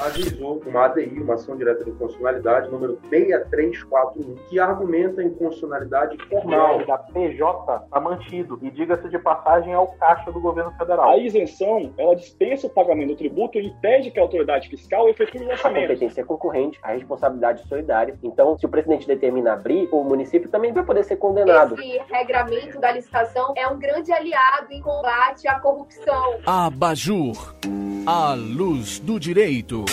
ajuizou uma ADI, uma ação direta de inconstitucionalidade, número 6341, que argumenta a inconstitucionalidade formal. É, da PJ está mantido, e diga-se de passagem, é o caixa do governo federal. A isenção, ela dispensa o pagamento do tributo e impede que a autoridade fiscal efetue o orçamento. A competência é concorrente, a responsabilidade é solidária. Então, se o presidente determina abrir, o município também vai poder ser condenado. Esse regramento da licitação é um grande aliado em combate à corrupção. Abajur, a luz do direito.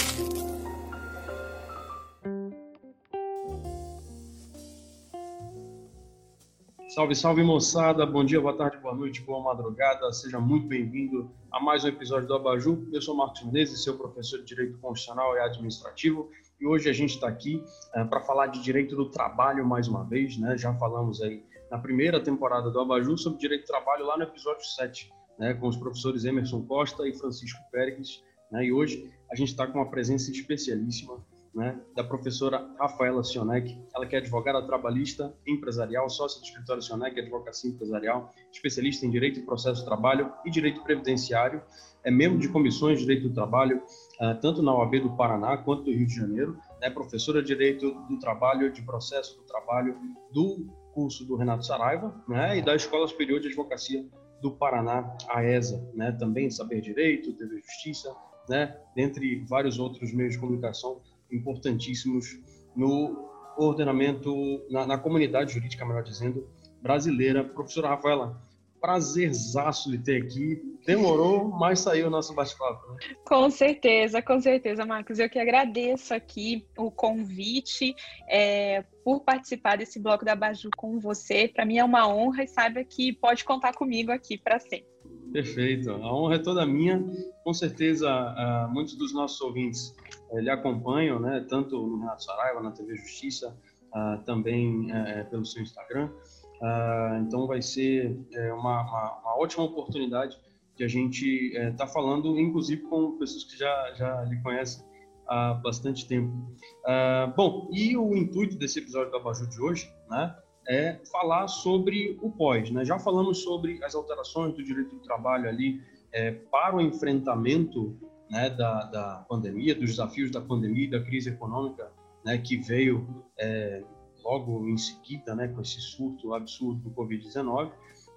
Salve, salve moçada, bom dia, boa tarde, boa noite, boa madrugada, seja muito bem-vindo a mais um episódio do Abaju. Eu sou Marcos Menezes, seu professor de Direito Constitucional e Administrativo, e hoje a gente está aqui é, para falar de direito do trabalho mais uma vez, né? Já falamos aí na primeira temporada do Abaju sobre direito do trabalho lá no episódio 7, né? Com os professores Emerson Costa e Francisco Pérez, né? E hoje a gente está com uma presença especialíssima né, da professora Rafaela Sionek, ela que é advogada trabalhista empresarial, sócia do escritório Sionek, advocacia empresarial, especialista em direito e processo de trabalho e direito previdenciário, é membro de comissões de direito do trabalho, uh, tanto na OAB do Paraná quanto do Rio de Janeiro, é professora de direito do trabalho, de processo do trabalho do curso do Renato Saraiva, né, e da Escola Superior de Advocacia do Paraná, a ESA, né, também Saber Direito, TV Justiça, né, dentre vários outros meios de comunicação importantíssimos no ordenamento, na, na comunidade jurídica, melhor dizendo, brasileira. Professora Rafaela, prazerzaço de ter aqui. Demorou, mas saiu o nosso bate-papo. Né? Com certeza, com certeza, Marcos. Eu que agradeço aqui o convite é, por participar desse bloco da Baju com você. Para mim é uma honra e saiba que pode contar comigo aqui para sempre. Perfeito. A honra é toda minha. Com certeza, uh, muitos dos nossos ouvintes uh, lhe acompanham, né, tanto no Renato Saraiva, na TV Justiça, uh, também uh, pelo seu Instagram. então, vai ser uma, uma, uma, ótima oportunidade de a gente estar tá falando, inclusive com pessoas que já, já lhe conhecem há bastante tempo. bom, e o intuito desse episódio da Baju de hoje, né, é falar sobre o pós. Né? Já falamos sobre as alterações do direito do trabalho ali é, para o enfrentamento né, da, da pandemia, dos desafios da pandemia e da crise econômica né, que veio é, logo em seguida, né, com esse surto absurdo do Covid-19. Uh,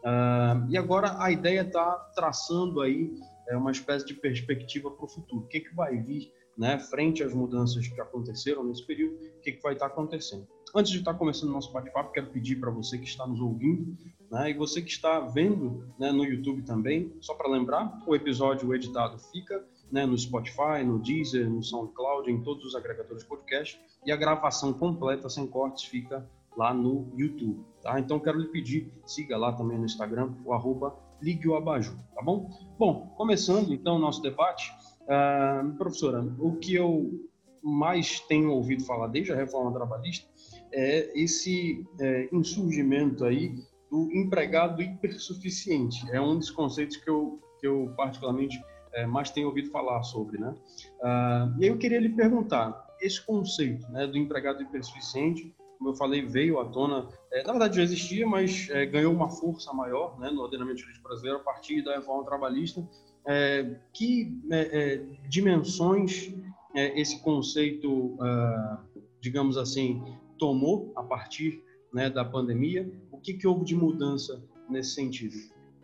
ah, e agora a ideia está traçando aí é, uma espécie de perspectiva para o futuro. O que, que vai vir né, frente às mudanças que aconteceram nesse período, o que, que vai estar tá acontecendo. Antes de estar começando o nosso bate-papo, quero pedir para você que está nos ouvindo né, e você que está vendo né, no YouTube também, só para lembrar, o episódio editado fica né, no Spotify, no Deezer, no SoundCloud, em todos os agregadores de podcast e a gravação completa, sem cortes, fica lá no YouTube. Tá? Então, quero lhe pedir, siga lá também no Instagram, o arroba Ligue o Abaju, tá bom? Bom, começando então o nosso debate, uh, professora, o que eu mais tenho ouvido falar desde a reforma trabalhista é esse é, insurgimento aí do empregado hipersuficiente. É um dos conceitos que eu, que eu particularmente é, mais tenho ouvido falar sobre, né? Ah, e aí eu queria lhe perguntar, esse conceito né, do empregado hipersuficiente, como eu falei, veio à tona, é, na verdade já existia, mas é, ganhou uma força maior né, no ordenamento jurídico brasileiro a partir da reforma trabalhista. É, que é, é, dimensões esse conceito, ah, digamos assim, tomou a partir né, da pandemia? O que, que houve de mudança nesse sentido?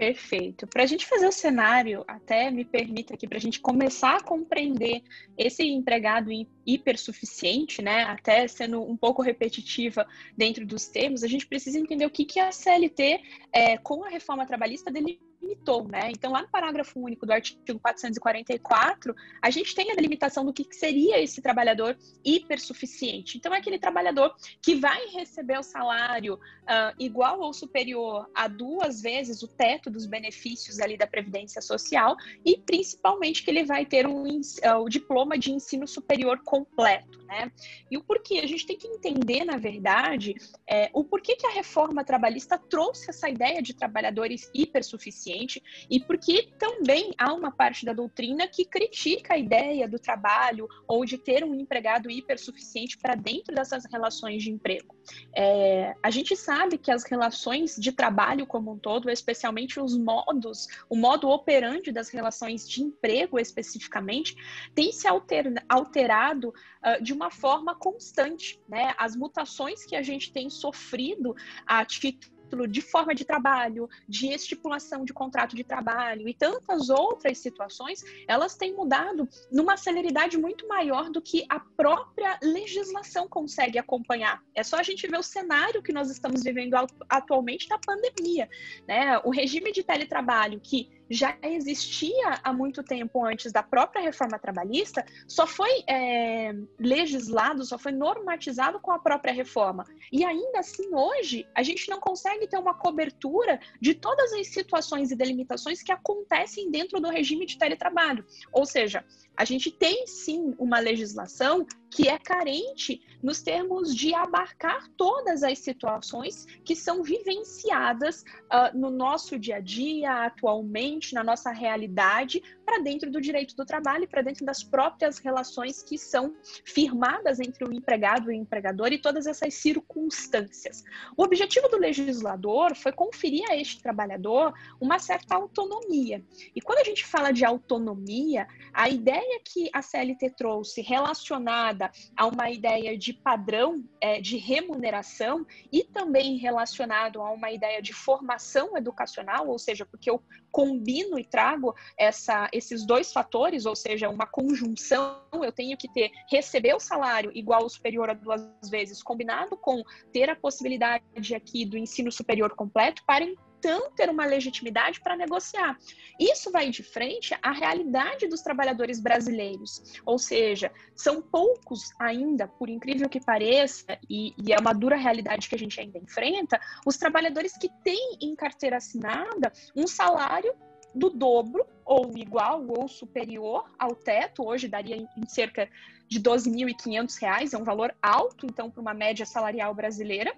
Perfeito. Para a gente fazer o cenário, até me permita aqui, para a gente começar a compreender esse empregado hipersuficiente, né, até sendo um pouco repetitiva dentro dos termos, a gente precisa entender o que, que a CLT, é, com a reforma trabalhista, dele limitou, né? Então, lá no parágrafo único do artigo 444, a gente tem a delimitação do que seria esse trabalhador hipersuficiente. Então, é aquele trabalhador que vai receber o salário uh, igual ou superior a duas vezes o teto dos benefícios ali da Previdência Social e, principalmente, que ele vai ter um, uh, o diploma de ensino superior completo, né? E o porquê? A gente tem que entender, na verdade, é, o porquê que a reforma trabalhista trouxe essa ideia de trabalhadores hipersuficientes hipersuficiente e porque também há uma parte da doutrina que critica a ideia do trabalho ou de ter um empregado hipersuficiente para dentro dessas relações de emprego. É, a gente sabe que as relações de trabalho como um todo, especialmente os modos, o modo operante das relações de emprego especificamente, tem se alter, alterado uh, de uma forma constante. Né? As mutações que a gente tem sofrido a título de forma de trabalho, de estipulação de contrato de trabalho e tantas outras situações, elas têm mudado numa celeridade muito maior do que a própria legislação consegue acompanhar. É só a gente ver o cenário que nós estamos vivendo atualmente da pandemia, né? O regime de teletrabalho que já existia há muito tempo antes da própria reforma trabalhista, só foi é, legislado, só foi normatizado com a própria reforma. E ainda assim, hoje, a gente não consegue ter uma cobertura de todas as situações e delimitações que acontecem dentro do regime de teletrabalho. Ou seja, a gente tem sim uma legislação que é carente nos termos de abarcar todas as situações que são vivenciadas uh, no nosso dia a dia, atualmente, na nossa realidade, para dentro do direito do trabalho, para dentro das próprias relações que são firmadas entre o empregado e o empregador e todas essas circunstâncias. O objetivo do legislador foi conferir a este trabalhador uma certa autonomia. E quando a gente fala de autonomia, a ideia que a CLT trouxe relacionada a uma ideia de padrão é, de remuneração e também relacionado a uma ideia de formação educacional, ou seja, porque eu combino e trago essa, esses dois fatores, ou seja, uma conjunção, eu tenho que ter receber o salário igual ou superior a duas vezes, combinado com ter a possibilidade aqui do ensino superior completo para então ter uma legitimidade para negociar. Isso vai de frente à realidade dos trabalhadores brasileiros, ou seja, são poucos ainda, por incrível que pareça, e, e é uma dura realidade que a gente ainda enfrenta, os trabalhadores que têm em carteira assinada um salário do dobro ou igual ou superior ao teto, hoje daria em cerca de R$ 12.500, é um valor alto, então, para uma média salarial brasileira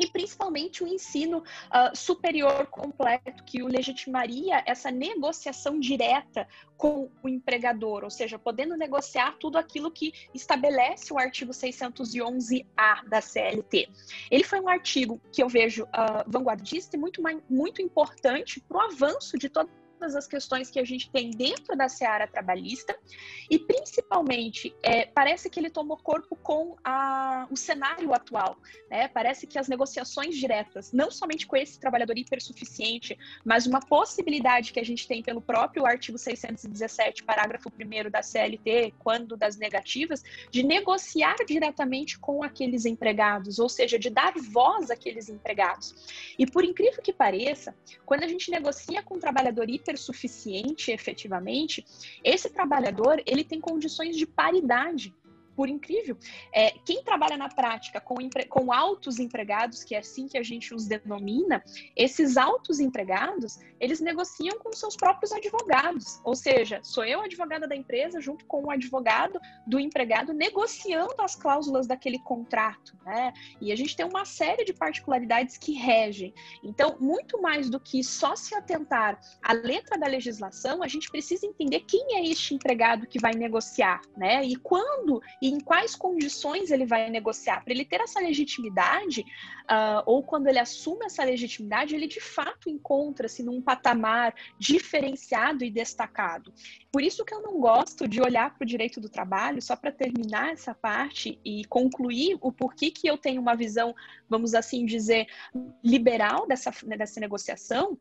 e principalmente o ensino uh, superior completo, que o legitimaria essa negociação direta com o empregador, ou seja, podendo negociar tudo aquilo que estabelece o artigo 611-A da CLT. Ele foi um artigo que eu vejo uh, vanguardista e muito, muito importante para o avanço de toda todas as questões que a gente tem dentro da seara trabalhista e, principalmente, é, parece que ele tomou corpo com a, o cenário atual. Né? Parece que as negociações diretas, não somente com esse trabalhador hipersuficiente, mas uma possibilidade que a gente tem pelo próprio artigo 617, parágrafo 1 da CLT, quando das negativas, de negociar diretamente com aqueles empregados, ou seja, de dar voz àqueles empregados. E por incrível que pareça, quando a gente negocia com um trabalhador hiper suficiente efetivamente, esse trabalhador ele tem condições de paridade por incrível. É, quem trabalha na prática com, com altos empregados, que é assim que a gente os denomina, esses altos empregados, eles negociam com seus próprios advogados. Ou seja, sou eu advogada da empresa junto com o advogado do empregado negociando as cláusulas daquele contrato, né? E a gente tem uma série de particularidades que regem. Então, muito mais do que só se atentar à letra da legislação, a gente precisa entender quem é este empregado que vai negociar, né? E quando e em quais condições ele vai negociar. Para ele ter essa legitimidade, uh, ou quando ele assume essa legitimidade, ele de fato encontra-se num patamar diferenciado e destacado. Por isso que eu não gosto de olhar para o direito do trabalho, só para terminar essa parte e concluir o porquê que eu tenho uma visão, vamos assim dizer, liberal dessa, dessa negociação,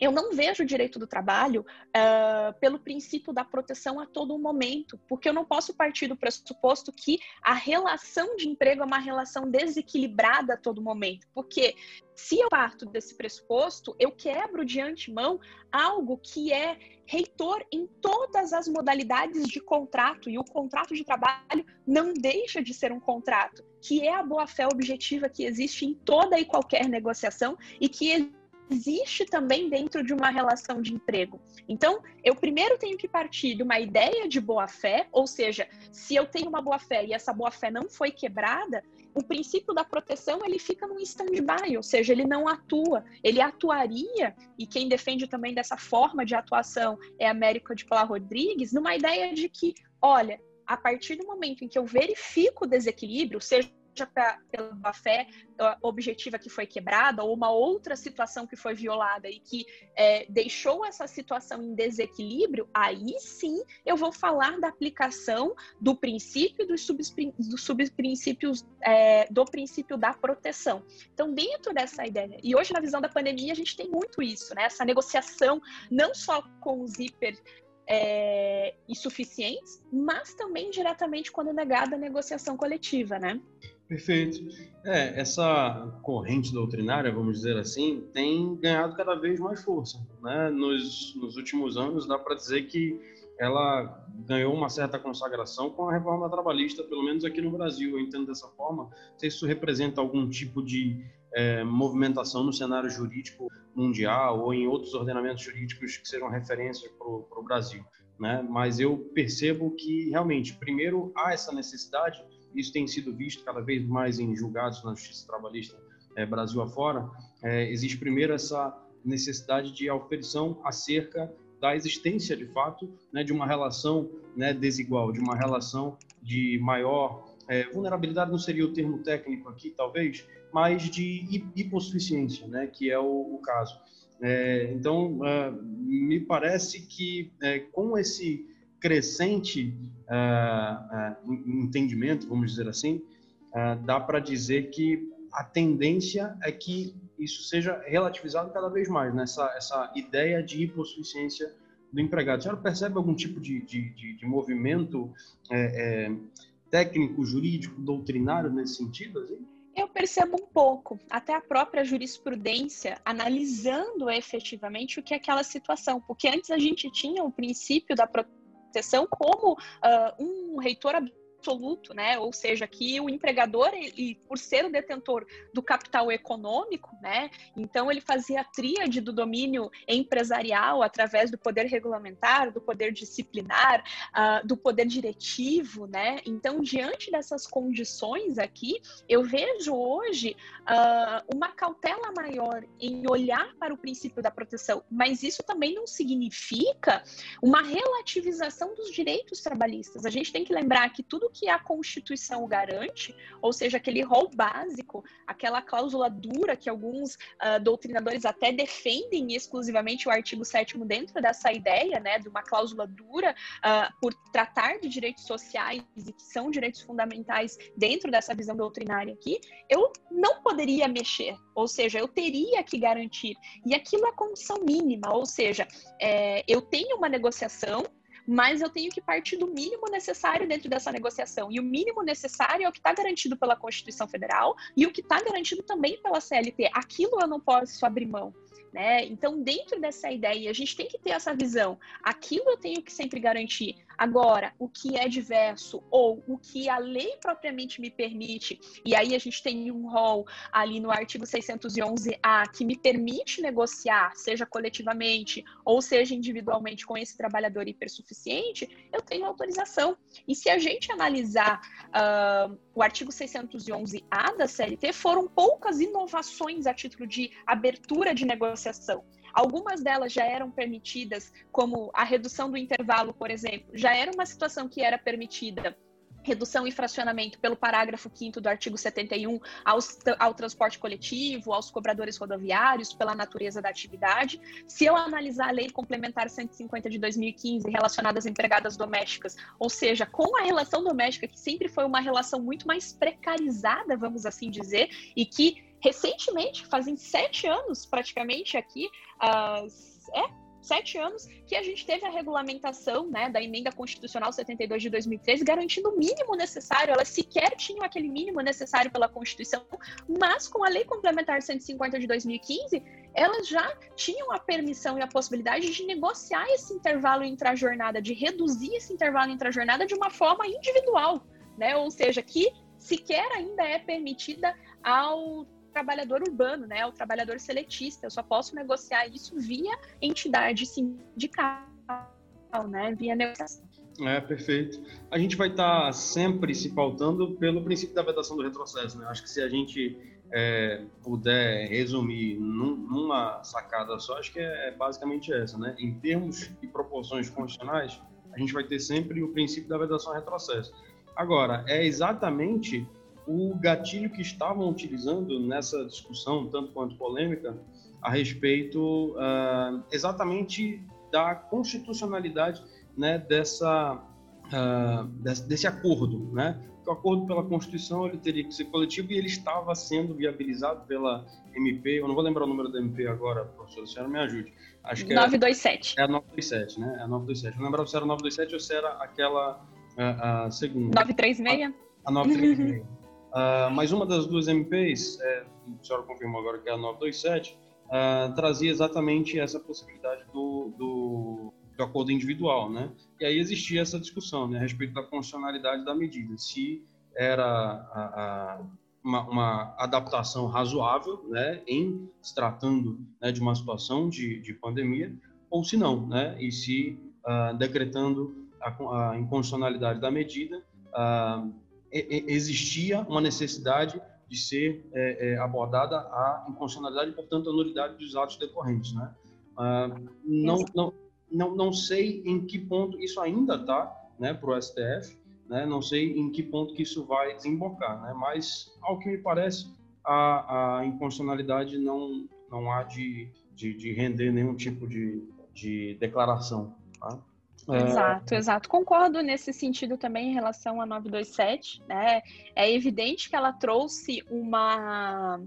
eu não vejo o direito do trabalho uh, pelo princípio da proteção a todo momento, porque eu não posso partir do pressuposto que a relação de emprego é uma relação desequilibrada a todo momento, porque se eu parto desse pressuposto, eu quebro de antemão algo que é reitor em todas as modalidades de contrato, e o contrato de trabalho não deixa de ser um contrato, que é a boa-fé objetiva que existe em toda e qualquer negociação e que existe também dentro de uma relação de emprego. Então, eu primeiro tenho que partir de uma ideia de boa-fé, ou seja, se eu tenho uma boa-fé e essa boa-fé não foi quebrada, o princípio da proteção ele fica num stand-by, ou seja, ele não atua. Ele atuaria, e quem defende também dessa forma de atuação é a América de Paula Rodrigues, numa ideia de que, olha, a partir do momento em que eu verifico o desequilíbrio, seja pra, pela fé objetiva que foi quebrada ou uma outra situação que foi violada e que é, deixou essa situação em desequilíbrio, aí sim eu vou falar da aplicação do princípio dos, dos subprincípios é, do princípio da proteção. Então, dentro dessa ideia, e hoje na visão da pandemia a gente tem muito isso, né? Essa negociação não só com os hiper é, insuficientes, mas também diretamente quando é negada a negociação coletiva, né? Perfeito. É, essa corrente doutrinária, vamos dizer assim, tem ganhado cada vez mais força. Né? Nos, nos últimos anos, dá para dizer que ela ganhou uma certa consagração com a reforma trabalhista, pelo menos aqui no Brasil, eu entendo dessa forma. Não sei se isso representa algum tipo de é, movimentação no cenário jurídico mundial ou em outros ordenamentos jurídicos que sejam referência para o Brasil. Né? Mas eu percebo que, realmente, primeiro, há essa necessidade isso tem sido visto cada vez mais em julgados na justiça trabalhista é, Brasil afora, é, existe primeiro essa necessidade de auferição acerca da existência, de fato, né, de uma relação né, desigual, de uma relação de maior é, vulnerabilidade, não seria o termo técnico aqui, talvez, mas de hipossuficiência, né, que é o, o caso. É, então, uh, me parece que é, com esse crescente uh, uh, entendimento, vamos dizer assim, uh, dá para dizer que a tendência é que isso seja relativizado cada vez mais, nessa né? essa ideia de hipossuficiência do empregado. A senhora percebe algum tipo de, de, de, de movimento é, é, técnico, jurídico, doutrinário nesse sentido? Assim? Eu percebo um pouco, até a própria jurisprudência analisando efetivamente o que é aquela situação, porque antes a gente tinha o princípio da proteção como uh, um reitor absoluto, né? Ou seja, que o empregador, ele, por ser o detentor do capital econômico, né? Então ele fazia a tríade do domínio empresarial através do poder regulamentar, do poder disciplinar, uh, do poder diretivo, né? Então, diante dessas condições aqui, eu vejo hoje uh, uma cautela maior em olhar para o princípio da proteção, mas isso também não significa uma relativização dos direitos trabalhistas. A gente tem que lembrar que tudo que a Constituição garante, ou seja, aquele rol básico, aquela cláusula dura que alguns uh, doutrinadores até defendem exclusivamente o artigo 7 dentro dessa ideia, né, de uma cláusula dura uh, por tratar de direitos sociais e que são direitos fundamentais dentro dessa visão doutrinária aqui, eu não poderia mexer, ou seja, eu teria que garantir. E aquilo é condição mínima, ou seja, é, eu tenho uma negociação mas eu tenho que partir do mínimo necessário dentro dessa negociação. E o mínimo necessário é o que está garantido pela Constituição Federal e o que está garantido também pela CLT. Aquilo eu não posso abrir mão. Né? Então, dentro dessa ideia, a gente tem que ter essa visão. Aquilo eu tenho que sempre garantir. Agora, o que é diverso ou o que a lei propriamente me permite, e aí a gente tem um rol ali no artigo 611-A que me permite negociar, seja coletivamente ou seja individualmente com esse trabalhador hipersuficiente, eu tenho autorização. E se a gente analisar uh, o artigo 611-A da CLT, foram poucas inovações a título de abertura de negociação. Algumas delas já eram permitidas, como a redução do intervalo, por exemplo, já era uma situação que era permitida redução e fracionamento pelo parágrafo 5 do artigo 71 aos, ao transporte coletivo, aos cobradores rodoviários, pela natureza da atividade. Se eu analisar a lei complementar 150 de 2015 relacionada às empregadas domésticas, ou seja, com a relação doméstica, que sempre foi uma relação muito mais precarizada, vamos assim dizer, e que recentemente, fazem sete anos praticamente aqui, uh, é, sete anos que a gente teve a regulamentação né, da emenda constitucional 72 de 2013 garantindo o mínimo necessário. Elas sequer tinham aquele mínimo necessário pela Constituição, mas com a lei complementar 150 de 2015, elas já tinham a permissão e a possibilidade de negociar esse intervalo intra-jornada, de reduzir esse intervalo intra-jornada de uma forma individual, né? Ou seja, que sequer ainda é permitida ao trabalhador urbano, né? O trabalhador seletista. Eu só posso negociar isso via entidade sindical, né? Via negociação. É, perfeito. A gente vai estar tá sempre se pautando pelo princípio da vedação do retrocesso, né? Acho que se a gente é, puder resumir num, numa sacada só, acho que é, é basicamente essa, né? Em termos e proporções constitucionais, a gente vai ter sempre o princípio da vedação retrocesso. Agora, é exatamente o gatilho que estavam utilizando nessa discussão, tanto quanto polêmica, a respeito uh, exatamente da constitucionalidade né, dessa, uh, desse, desse, acordo, né? o acordo pela Constituição ele teria que ser coletivo e ele estava sendo viabilizado pela MP. Eu não vou lembrar o número da MP agora, professor, a senhora me ajude. Acho que 927. É, é a 927, né? É a 927. Não lembrava se era 927 ou se era aquela a, a segunda. 936? A, a 936. Uh, mas uma das duas MPs, é, a senhora confirmou agora que é a 927, uh, trazia exatamente essa possibilidade do, do do acordo individual, né? E aí existia essa discussão, né, a respeito da constitucionalidade da medida, se era a, a, uma, uma, adaptação razoável, né, em se tratando né, de uma situação de, de pandemia, ou se não, né, e se uh, decretando a, a inconstitucionalidade da medida, uh, existia uma necessidade de ser é, é, abordada a inconstitucionalidade e, portanto, a nulidade dos atos decorrentes, né? Uh, não, não, não, não sei em que ponto isso ainda está né, para o STF, né, não sei em que ponto que isso vai desembocar, né, mas, ao que me parece, a, a inconstitucionalidade não, não há de, de, de render nenhum tipo de, de declaração. Tá? É. Exato, exato. Concordo nesse sentido também em relação a 927, né? É evidente que ela trouxe uma,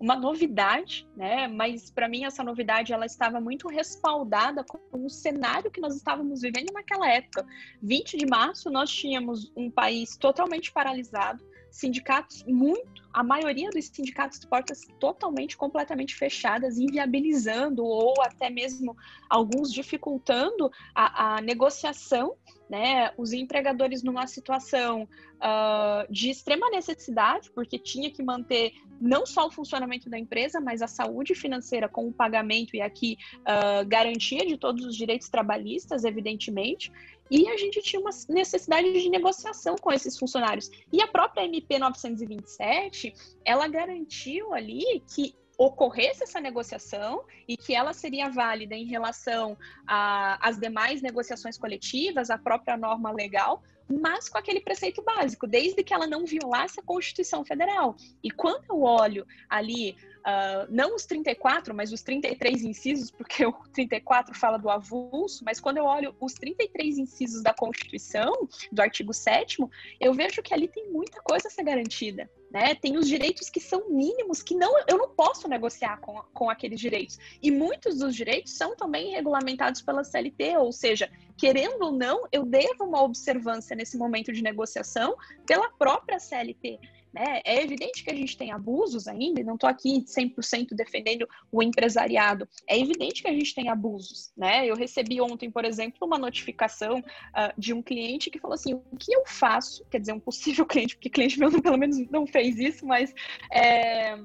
uma novidade, né? Mas para mim essa novidade ela estava muito respaldada com o cenário que nós estávamos vivendo naquela época. 20 de março nós tínhamos um país totalmente paralisado, sindicatos muito, a maioria dos sindicatos portas totalmente, completamente fechadas, inviabilizando ou até mesmo alguns dificultando a, a negociação, né? Os empregadores numa situação uh, de extrema necessidade, porque tinha que manter não só o funcionamento da empresa, mas a saúde financeira com o pagamento e aqui uh, garantia de todos os direitos trabalhistas, evidentemente. E a gente tinha uma necessidade de negociação com esses funcionários. E a própria MP 927, ela garantiu ali que ocorresse essa negociação e que ela seria válida em relação às demais negociações coletivas, à própria norma legal, mas com aquele preceito básico, desde que ela não violasse a Constituição Federal. E quando eu olho ali Uh, não os 34, mas os 33 incisos, porque o 34 fala do avulso, mas quando eu olho os 33 incisos da Constituição, do artigo 7 eu vejo que ali tem muita coisa a ser garantida. Né? Tem os direitos que são mínimos, que não, eu não posso negociar com, com aqueles direitos. E muitos dos direitos são também regulamentados pela CLT, ou seja, querendo ou não, eu devo uma observância nesse momento de negociação pela própria CLT. Né? É evidente que a gente tem abusos ainda, e não estou aqui 100% defendendo o empresariado. É evidente que a gente tem abusos. Né? Eu recebi ontem, por exemplo, uma notificação uh, de um cliente que falou assim: o que eu faço? Quer dizer, um possível cliente, porque cliente meu pelo menos não fez isso, mas. É,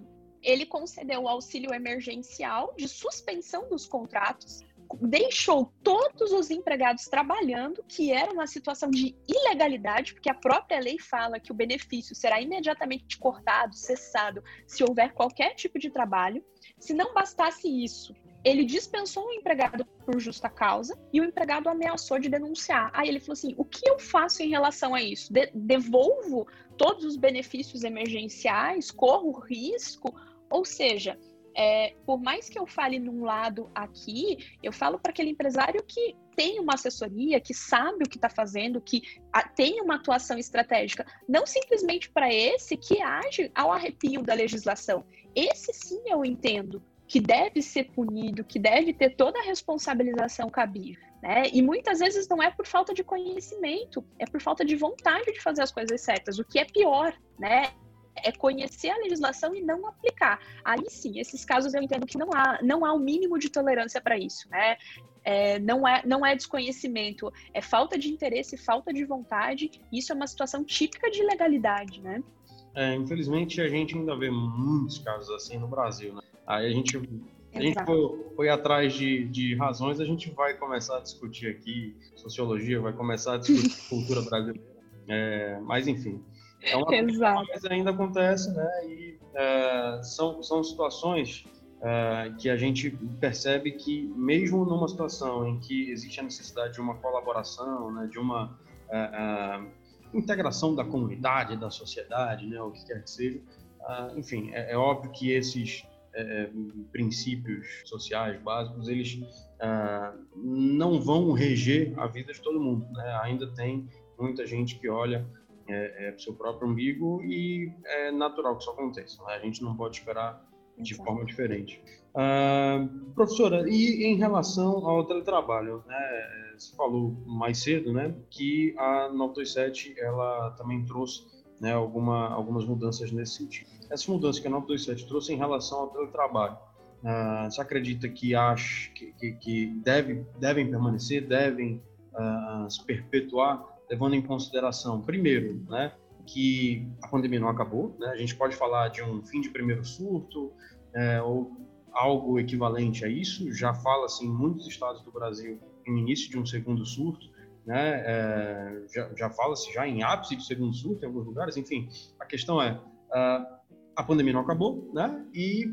ele concedeu o auxílio emergencial de suspensão dos contratos deixou todos os empregados trabalhando, que era uma situação de ilegalidade, porque a própria lei fala que o benefício será imediatamente cortado, cessado, se houver qualquer tipo de trabalho. Se não bastasse isso, ele dispensou o empregado por justa causa e o empregado ameaçou de denunciar. Aí ele falou assim: o que eu faço em relação a isso? De devolvo todos os benefícios emergenciais? Corro risco? Ou seja, é, por mais que eu fale num lado aqui, eu falo para aquele empresário que tem uma assessoria, que sabe o que está fazendo, que tem uma atuação estratégica, não simplesmente para esse que age ao arrepio da legislação. Esse sim eu entendo que deve ser punido, que deve ter toda a responsabilização cabível. Né? E muitas vezes não é por falta de conhecimento, é por falta de vontade de fazer as coisas certas, o que é pior, né? É conhecer a legislação e não aplicar. Aí sim, esses casos eu entendo que não há, não há o um mínimo de tolerância para isso, né? É, não, é, não é desconhecimento, é falta de interesse, falta de vontade. Isso é uma situação típica de ilegalidade, né? É, infelizmente, a gente ainda vê muitos casos assim no Brasil, né? Aí a gente, a gente foi, foi atrás de, de razões, a gente vai começar a discutir aqui sociologia, vai começar a discutir cultura brasileira. É, mas, enfim, é uma Exato. coisa que ainda acontece, né? E é, são, são situações é, que a gente percebe que, mesmo numa situação em que existe a necessidade de uma colaboração, né, de uma é, integração da comunidade, da sociedade, né, o que quer que seja, ah, enfim, é, é óbvio que esses princípios sociais básicos, eles não vão reger a vida de todo mundo. Né? Ainda tem muita gente que olha é, é, para o seu próprio umbigo e é natural que isso aconteça. Né? A gente não pode esperar de Exato. forma diferente. Ah, professora, e em relação ao teletrabalho, né, você falou mais cedo, né, que a 927 ela também trouxe né, alguma, algumas mudanças nesse sentido. Essas mudanças que a 927 trouxe em relação ao teletrabalho, ah, você acredita que, acha, que, que, que deve, devem permanecer, devem ah, se perpetuar, levando em consideração, primeiro, né, que a pandemia não acabou, né? A gente pode falar de um fim de primeiro surto é, ou algo equivalente a isso. Já fala-se em muitos estados do Brasil em início de um segundo surto, né? É, já já fala-se já em ápice de segundo surto em alguns lugares. Enfim, a questão é a pandemia não acabou, né? E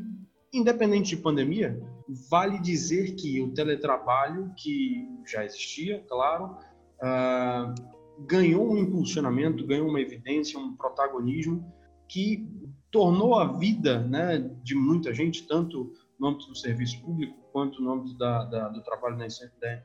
independente de pandemia, vale dizer que o teletrabalho que já existia, claro, ah, ganhou um impulsionamento, ganhou uma evidência, um protagonismo que tornou a vida né, de muita gente, tanto no âmbito do serviço público quanto no âmbito da, da, do trabalho da,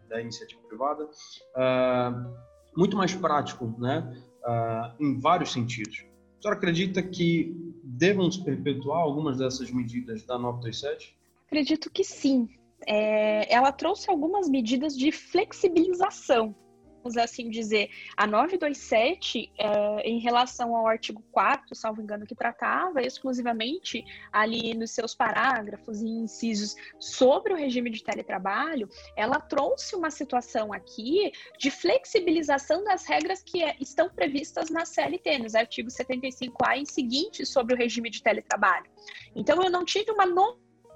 da, iniciativa privada, ah, muito mais prático, né, ah, em vários sentidos. A senhora acredita que devam se perpetuar algumas dessas medidas da 927? Acredito que sim. É, ela trouxe algumas medidas de flexibilização, assim dizer. A 927, é, em relação ao artigo 4 salvo engano, que tratava exclusivamente ali nos seus parágrafos e incisos sobre o regime de teletrabalho, ela trouxe uma situação aqui de flexibilização das regras que é- estão previstas na CLT, nos artigos 75A e seguintes sobre o regime de teletrabalho. Então, eu não tive uma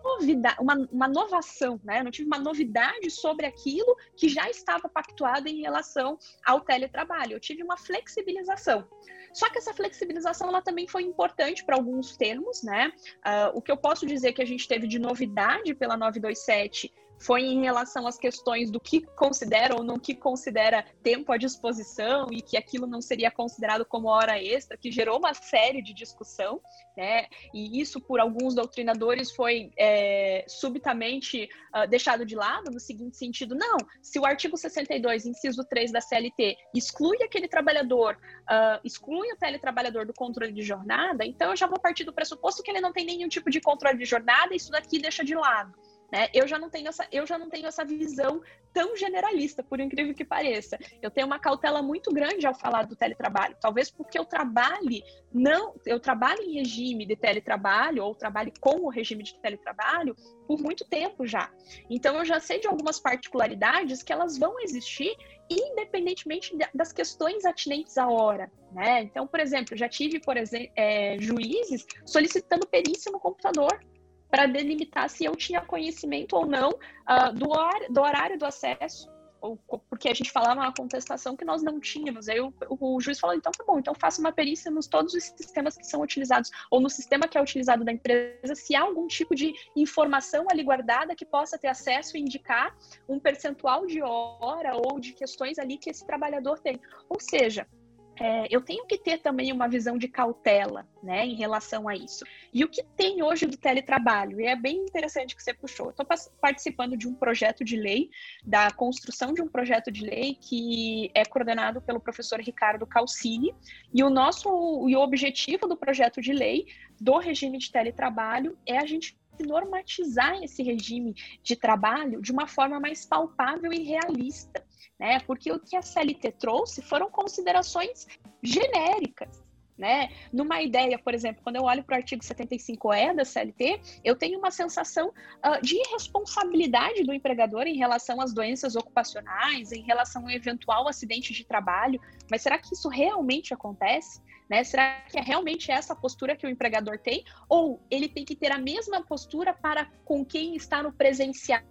novidade, uma, uma novação, né? Eu não tive uma novidade sobre aquilo que já estava pactuado em relação ao teletrabalho. Eu tive uma flexibilização. Só que essa flexibilização ela também foi importante para alguns termos, né? Ah, o que eu posso dizer que a gente teve de novidade pela 927 foi em relação às questões do que considera ou não que considera tempo à disposição e que aquilo não seria considerado como hora extra, que gerou uma série de discussão, né? E isso por alguns doutrinadores foi é, subitamente ah, deixado de lado no seguinte sentido: não, se o artigo 62, inciso 3 da CLT, exclui aquele trabalhador, ah, exclui o teletrabalhador do controle de jornada, então eu já vou partir do pressuposto que ele não tem nenhum tipo de controle de jornada, e isso daqui deixa de lado. Né? Eu já não tenho essa, eu já não tenho essa visão tão generalista, por incrível que pareça. Eu tenho uma cautela muito grande ao falar do teletrabalho, talvez porque eu trabalhe não, eu trabalho em regime de teletrabalho ou trabalhe com o regime de teletrabalho por muito tempo já. Então eu já sei de algumas particularidades que elas vão existir independentemente da- das questões atinentes à hora, né? Então, por exemplo, já tive, por exemplo, juízes solicitando perícia no computador para delimitar se eu tinha conhecimento ou não ah, do, hor- do horário do acesso, ou, porque a gente falava uma contestação que nós não tínhamos. Aí o, o juiz falou: então tá bom, então faça uma perícia nos todos os sistemas que são utilizados, ou no sistema que é utilizado da empresa, se há algum tipo de informação ali guardada que possa ter acesso e indicar um percentual de hora ou de questões ali que esse trabalhador tem. Ou seja, é, eu tenho que ter também uma visão de cautela, né, em relação a isso. E o que tem hoje do teletrabalho? E é bem interessante que você puxou. Estou participando de um projeto de lei, da construção de um projeto de lei que é coordenado pelo professor Ricardo Calcini. E o nosso e o objetivo do projeto de lei do regime de teletrabalho é a gente normatizar esse regime de trabalho de uma forma mais palpável e realista, né? Porque o que a CLT trouxe foram considerações genéricas, Né? Numa ideia, por exemplo, quando eu olho para o artigo 75E da CLT, eu tenho uma sensação uh, de irresponsabilidade do empregador em relação às doenças ocupacionais, em relação ao eventual acidente de trabalho. Mas será que isso realmente acontece? Né? Será que é realmente essa postura que o empregador tem? Ou ele tem que ter a mesma postura para com quem está no presencial?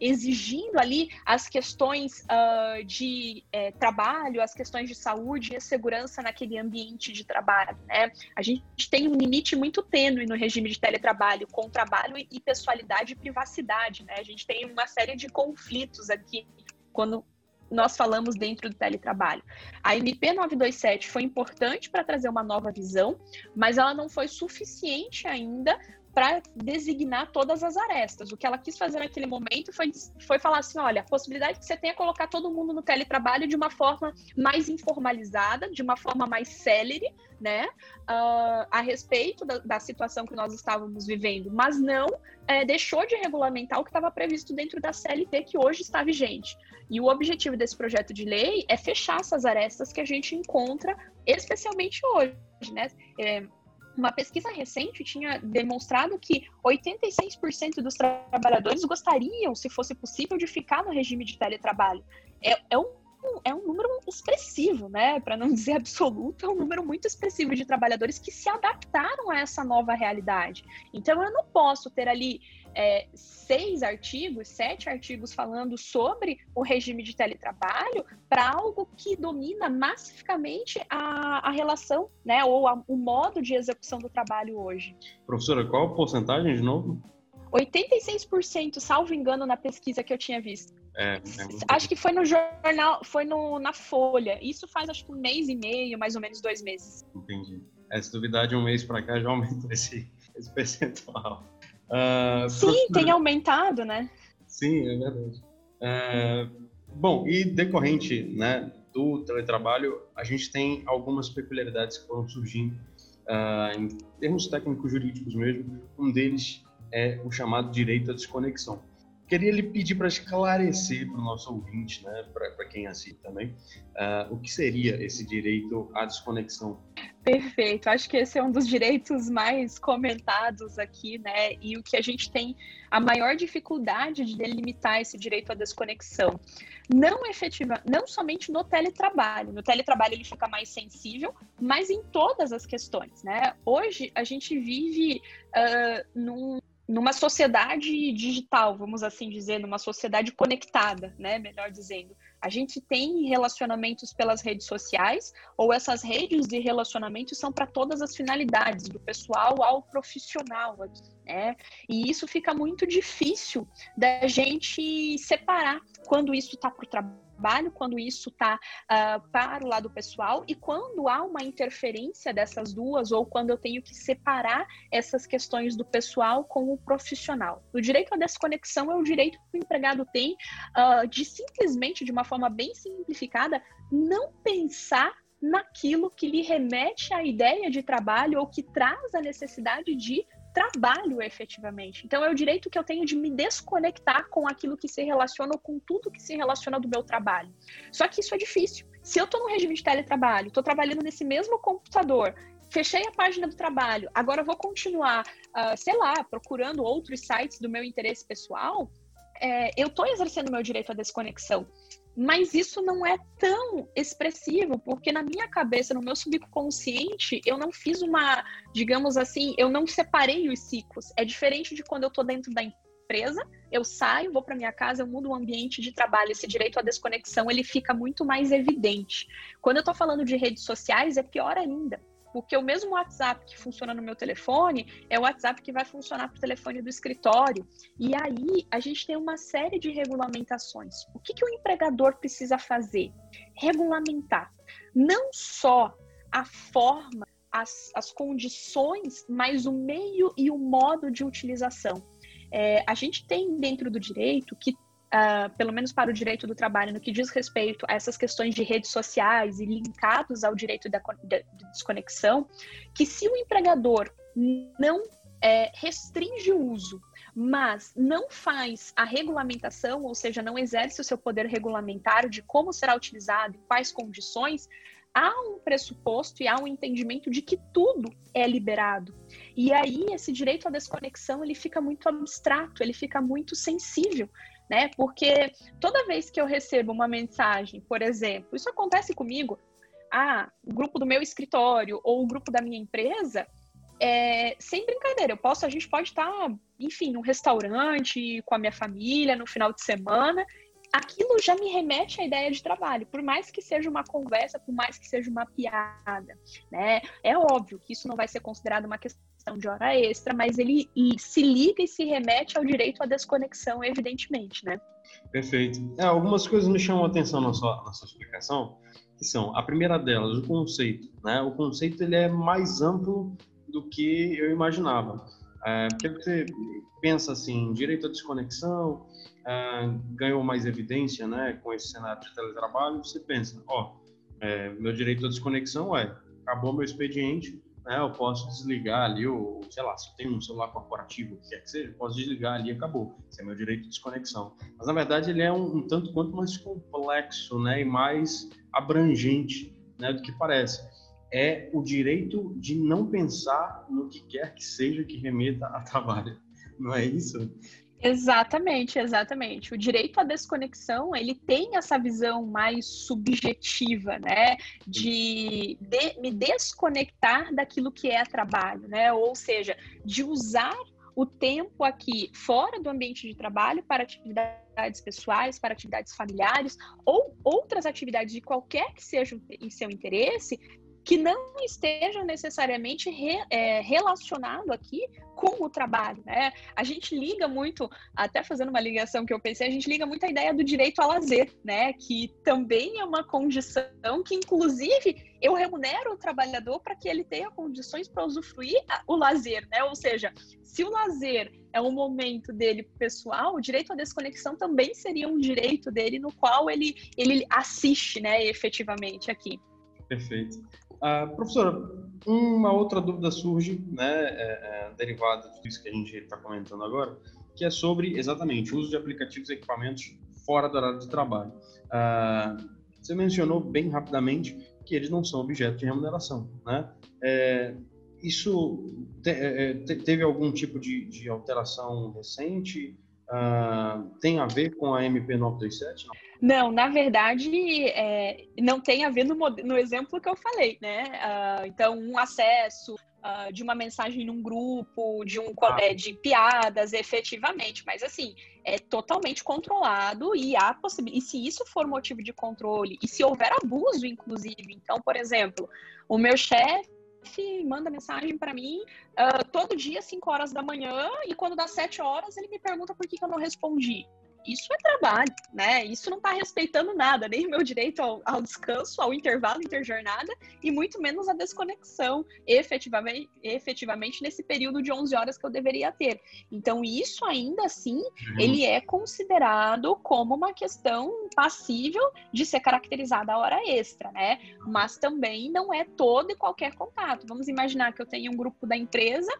Exigindo ali as questões uh, de é, trabalho, as questões de saúde e segurança naquele ambiente de trabalho. Né? A gente tem um limite muito tênue no regime de teletrabalho com trabalho e pessoalidade e privacidade. Né? A gente tem uma série de conflitos aqui quando nós falamos dentro do teletrabalho. A MP 927 foi importante para trazer uma nova visão, mas ela não foi suficiente ainda para designar todas as arestas. O que ela quis fazer naquele momento foi, foi falar assim: olha, a possibilidade que você tenha colocar todo mundo no teletrabalho de uma forma mais informalizada, de uma forma mais célere, né, uh, a respeito da, da, situação que nós estávamos vivendo, mas não é, deixou de regulamentar o que estava previsto dentro da CLT que hoje está vigente. E o objetivo desse projeto de lei é fechar essas arestas que a gente encontra, especialmente hoje, né? É, uma pesquisa recente tinha demonstrado que 86% dos trabalhadores gostariam, se fosse possível, de ficar no regime de teletrabalho. É, é um é um número expressivo, né? Para não dizer absoluto, é um número muito expressivo de trabalhadores que se adaptaram a essa nova realidade. Então, eu não posso ter ali é, seis artigos, sete artigos falando sobre o regime de teletrabalho para algo que domina massificamente a, a relação, né? Ou a, o modo de execução do trabalho hoje. Professora, qual a porcentagem de novo? 86%, salvo engano, na pesquisa que eu tinha visto. É, é acho que foi no jornal, foi no, na Folha. Isso faz acho que um mês e meio, mais ou menos dois meses. Entendi. É, se duvidar de um mês para cá, já aumenta esse, esse percentual. Uh, Sim, tem aumentado, né? Sim, é verdade. Uh, bom, e decorrente né, do teletrabalho, a gente tem algumas peculiaridades que foram surgindo uh, em termos técnicos jurídicos mesmo. Um deles é o chamado direito à desconexão. Queria lhe pedir para esclarecer para o nosso ouvinte, né, para quem assiste também, uh, o que seria esse direito à desconexão. Perfeito, acho que esse é um dos direitos mais comentados aqui, né? E o que a gente tem a maior dificuldade de delimitar esse direito à desconexão. Não efetiva, não somente no teletrabalho. No teletrabalho ele fica mais sensível, mas em todas as questões, né? Hoje a gente vive uh, num numa sociedade digital, vamos assim dizer, numa sociedade conectada, né? Melhor dizendo. A gente tem relacionamentos pelas redes sociais, ou essas redes de relacionamento são para todas as finalidades, do pessoal ao profissional, né? E isso fica muito difícil da gente separar quando isso está para o trabalho trabalho, quando isso está uh, ah, para o lado pessoal e quando há uma interferência dessas duas ou quando eu tenho que separar essas questões do pessoal com o profissional. O direito à desconexão é o direito que o empregado tem uh, de simplesmente, de uma forma bem simplificada, não pensar naquilo que lhe remete à ideia de trabalho ou que traz a necessidade de trabalho efetivamente. Então é o direito que eu tenho de me desconectar com aquilo que se relaciona ou com tudo que se relaciona do meu trabalho. Só que isso é difícil. Se eu estou no regime de teletrabalho, estou trabalhando nesse mesmo computador, fechei a página do trabalho, agora vou continuar, uh, sei lá, procurando outros sites do meu interesse pessoal, é, eu estou exercendo meu direito à desconexão. Mas isso não é tão expressivo, porque na minha cabeça, no meu subconsciente, eu não fiz uma, digamos assim, eu não separei os ciclos. É diferente de quando eu estou dentro da empresa, eu saio, vou para minha casa, eu mudo o ambiente de trabalho. Esse direito à desconexão, ele fica muito mais evidente. Quando eu estou falando de redes sociais, é pior ainda porque o mesmo WhatsApp que funciona no meu telefone é o WhatsApp que vai funcionar para o telefone do escritório. E aí a gente tem uma série de regulamentações. O que, que o empregador precisa fazer? Regulamentar não só a forma, as, as condições, mas o meio e o modo de utilização. É, a gente tem dentro do direito que uh, pelo menos para o direito do trabalho, no que diz respeito a essas questões de redes sociais e linkados ao direito da, da, da desconexão, que se o empregador não é, restringe o uso, mas não faz a regulamentação, ou seja, não exerce o seu poder regulamentar de como será utilizado e quais condições, há um pressuposto e há um entendimento de que tudo é liberado. E aí esse direito à desconexão ele fica muito abstrato, ele fica muito sensível, né? Porque toda vez que eu recebo uma mensagem, por exemplo, isso acontece comigo, ah, o grupo do meu escritório ou o grupo da minha empresa, é, sem brincadeira, eu posso, a gente pode estar, enfim, num restaurante com a minha família no final de semana aquilo já me remete à ideia de trabalho, por mais que seja uma conversa, por mais que seja uma piada, né? É óbvio que isso não vai ser considerado uma questão de hora extra, mas ele se liga e se remete ao direito à desconexão, evidentemente, né? Perfeito. É, algumas coisas me chamam a atenção na sua, na sua explicação, que são, a primeira delas, o conceito, né? O conceito, ele é mais amplo do que eu imaginava. Porque você pensa assim, direito à desconexão, uh, ganhou mais evidência né, com esse cenário de teletrabalho, você pensa, ó, é, meu direito à desconexão é, acabou meu expediente, né, eu posso desligar ali, ou sei lá, se eu tenho um celular corporativo, o que quer que seja, posso desligar ali acabou. Esse é meu direito de desconexão. Mas, na verdade, ele é um, um tanto quanto mais complexo né, e mais abrangente né, do que parece. É o direito de não pensar no que quer que seja que remeta a trabalho. Não é isso? Exatamente, exatamente. O direito à desconexão, ele tem essa visão mais subjetiva, né, de, de me desconectar daquilo que é trabalho, né, ou seja, de usar o tempo aqui fora do ambiente de trabalho para atividades pessoais, para atividades familiares ou outras atividades de qualquer que seja em seu interesse, que não esteja necessariamente re, é, relacionado aqui com o trabalho, né? A gente liga muito, até fazendo uma ligação que eu pensei, a gente liga muito a ideia do direito ao lazer, né? Que também é uma condição que, inclusive, eu remunero o trabalhador para que ele tenha condições para usufruir o lazer, né? Ou seja, se o lazer é um momento dele pessoal, o direito à desconexão também seria um direito dele no qual ele, ele assiste, né, efetivamente aqui. Perfeito. Uh, professora, uma outra dúvida surge, né, é, é, derivada disso que a gente está comentando agora, que é sobre exatamente o uso de aplicativos e equipamentos fora do horário de trabalho. Uh, você mencionou bem rapidamente que eles não são objeto de remuneração, né? É, isso te, é, é, te, teve algum tipo de, de alteração recente? Uh, tem a ver com a MP 927? Não? Não, na verdade, é, não tem a ver no, no, exemplo que eu falei, né? Uh, então, um acesso uh, de uma mensagem num grupo, de um ah. é, de piadas, efetivamente, mas assim, é totalmente controlado e há possibilidade. E se isso for motivo de controle, e se houver abuso, inclusive, então, por exemplo, o meu chefe manda mensagem para mim uh, todo dia, 5 horas da manhã, e quando dá 7 horas, ele me pergunta por que, que eu não respondi isso é trabalho, né? Isso não está respeitando nada, nem o meu direito ao, ao, descanso, ao intervalo interjornada e muito menos a desconexão efetivamente, efetivamente nesse período de 11 horas que eu deveria ter. Então, isso ainda assim, uhum. ele é considerado como uma questão passível de ser caracterizada a hora extra, né? Mas também não é todo e qualquer contato. Vamos imaginar que eu tenho um grupo da empresa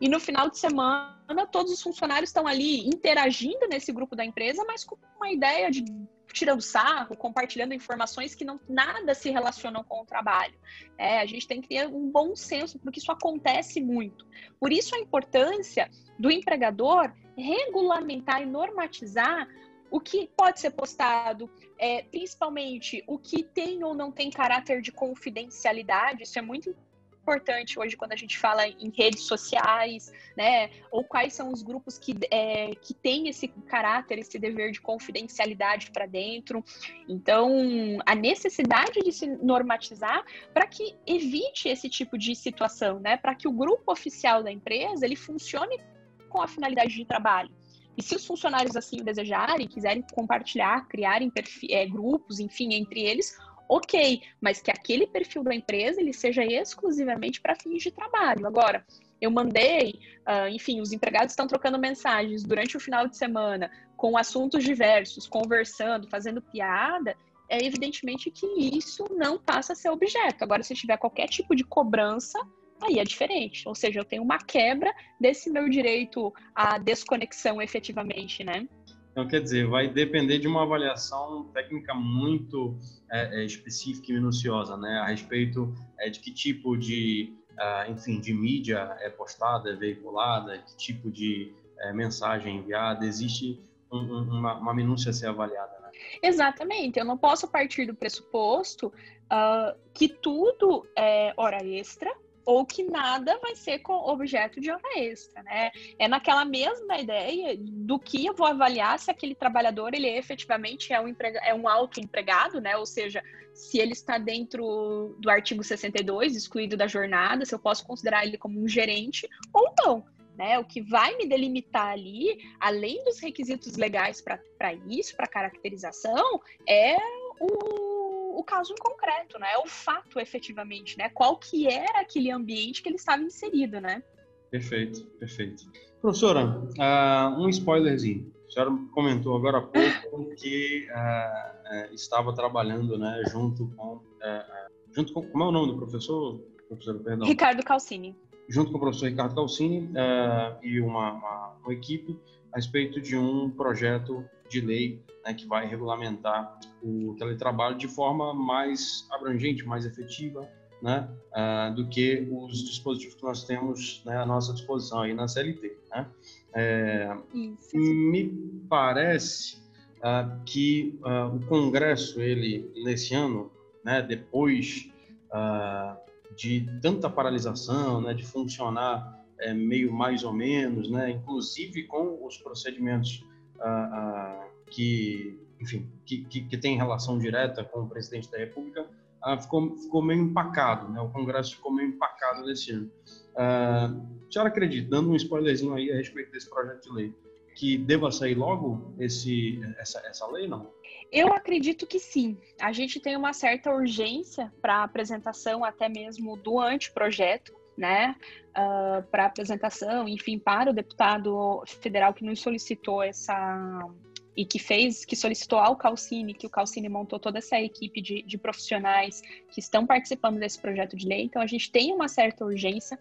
e no final de semana, todos os funcionários estão ali interagindo nesse grupo da empresa, mas com uma ideia de tirando sarro, compartilhando informações que não nada se relacionam com o trabalho. É, a gente tem que ter um bom senso, porque isso acontece muito. Por isso a importância do empregador regulamentar e normatizar o que pode ser postado, é, principalmente o que tem ou não tem caráter de confidencialidade, isso é muito importante hoje quando a gente fala em redes sociais, né? Ou quais são os grupos que, é, que têm esse caráter, esse dever de confidencialidade para dentro. Então, a necessidade de se normatizar para que evite esse tipo de situação, né? Para que o grupo oficial da empresa ele funcione com a finalidade de trabalho. E se os funcionários assim o desejarem, quiserem compartilhar, criarem é, grupos, enfim, entre eles, ok, mas que aquele perfil da empresa ele seja exclusivamente para fins de trabalho. Agora, eu mandei, uh, enfim, os empregados estão trocando mensagens durante o final de semana com assuntos diversos, conversando, fazendo piada, é evidentemente que isso não passa a ser objeto. Agora, se tiver qualquer tipo de cobrança, aí é diferente. Ou seja, eu tenho uma quebra desse meu direito à desconexão efetivamente, né? Então, quer dizer, vai depender de uma avaliação técnica muito é, é, específica e minuciosa, né, a respeito é, de que tipo de, uh, enfim, de mídia é postada, é veiculada, que tipo de é, mensagem enviada, existe um, um, uma, uma minúcia a ser avaliada. Né? Exatamente, eu não posso partir do pressuposto uh, que tudo é hora extra ou que nada vai ser com objeto de hora extra, né? É naquela mesma ideia do que eu vou avaliar se aquele trabalhador ele efetivamente é um, emprega, é um autoempregado, né? Ou seja, se ele está dentro do artigo 62, excluído da jornada, se eu posso considerar ele como um gerente ou não. Né, o que vai me delimitar ali, além dos requisitos legais para isso, para caracterização, é o o caso em concreto, né? O fato efetivamente, né? Qual que era aquele ambiente que ele estava inserido, né? Perfeito, perfeito. Professora, uh, um spoilerzinho. A senhora comentou agora há pouco que uh, uh, estava trabalhando, né, junto com, junto com, como é o nome do professor? Professor, perdão. Ricardo Calcini. Junto com o professor Ricardo Calcini e uma, uma, uma equipe a respeito de um projeto de lei né, que vai regulamentar o teletrabalho de forma mais abrangente, mais efetiva, né, uh, do que os dispositivos que nós temos né, à nossa disposição aí na CLT. Né? É, me parece uh, que uh, o Congresso, ele nesse ano, né, depois de tanta paralisação, né, de funcionar é, meio mais ou menos, né, inclusive com os procedimentos que, enfim, que, que, que, tem relação direta com o presidente da República, uh, ficou, ficou meio empacado, né? O Congresso ficou meio empacado nesse ano. Uh, a senhora acredita, dando um spoilerzinho aí a respeito desse projeto de lei, que deva sair logo esse, essa, essa lei, não? Eu acredito que sim. A gente tem uma certa urgência para a apresentação até mesmo do anteprojeto, né, uh, para apresentação, enfim, para o deputado federal que nos solicitou essa e que fez, que solicitou ao Calcine, que o Calcine montou toda essa equipe de, de profissionais que estão participando desse projeto de lei. Então a gente tem uma certa urgência.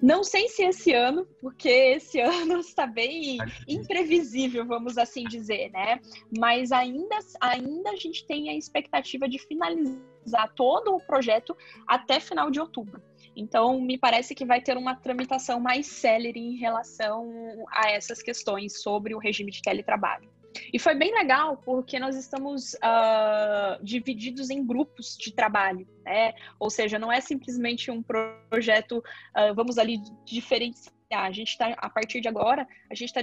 Não sei se esse ano, porque esse ano está bem imprevisível, vamos assim dizer, né? Mas ainda, ainda a gente tem a expectativa de finalizar todo o projeto até final de outubro. Então, me parece que vai ter uma tramitação mais célere em relação a essas questões sobre o regime de teletrabalho. E foi bem legal porque nós estamos uh, divididos em grupos de trabalho, né? Ou seja, não é simplesmente um projeto, uh, vamos ali diferenciar. A gente está, a partir de agora, a gente está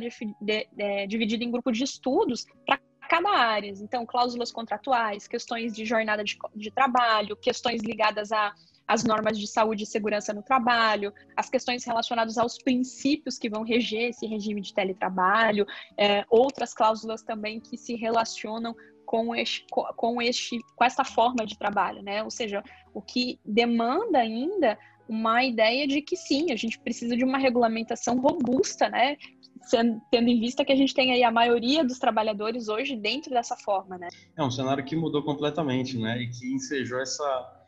dividido em grupos de estudos para cada área. Então, cláusulas contratuais, questões de jornada de, de trabalho, questões ligadas a as normas de saúde e segurança no trabalho, as questões relacionadas aos princípios que vão reger esse regime de teletrabalho, é, outras cláusulas também que se relacionam com, este, com, este, com essa forma de trabalho, né? Ou seja, o que demanda ainda uma ideia de que sim, a gente precisa de uma regulamentação robusta, né? tendo em vista que a gente tem aí a maioria dos trabalhadores hoje dentro dessa forma, né? É um cenário que mudou completamente, né? E que ensejou essa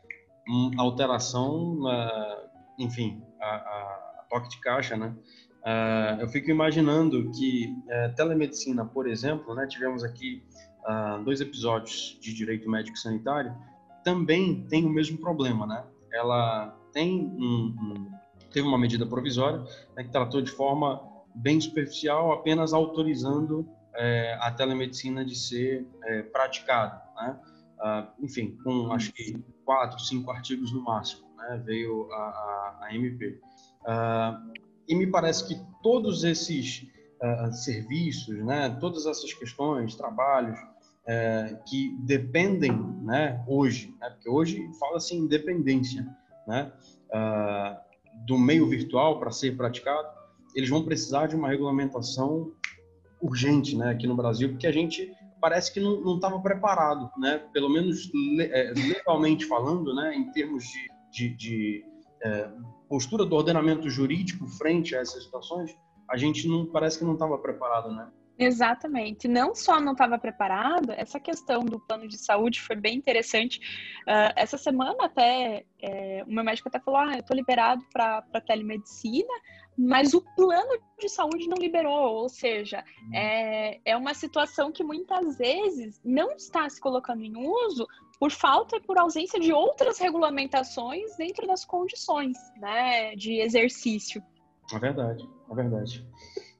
alteração, enfim, a, a, toque de caixa, né? Uh, eu fico imaginando que uh, telemedicina, por exemplo, né, tivemos aqui uh, dois episódios de direito médico sanitário, também tem o mesmo problema, né? Ela tem um, um teve uma medida provisória né, que tratou de forma bem superficial, apenas autorizando é, a telemedicina de ser é, praticada, né? Uh, enfim, com acho que quatro, cinco artigos no máximo, né? veio a, a, a MP. Uh, e me parece que todos esses uh, serviços, né? todas essas questões, trabalhos, uh, que dependem né? hoje, né? porque hoje fala-se em né? do meio virtual para ser praticado, eles vão precisar de uma regulamentação urgente né? aqui no Brasil, porque a gente parece que não estava preparado, né? Pelo menos é, legalmente falando, né? Em termos de, de, de é, postura do ordenamento jurídico frente a essas situações, a gente não parece que não estava preparado, né? Exatamente. Não só não estava preparado, essa questão do plano de saúde foi bem interessante. Uh, essa semana até é, o meu médico até falou: ah, eu estou liberado para telemedicina, mas o plano de saúde não liberou, ou seja, hum. é, é uma situação que muitas vezes não está se colocando em uso por falta e por ausência de outras regulamentações dentro das condições né, de exercício. É verdade, é verdade.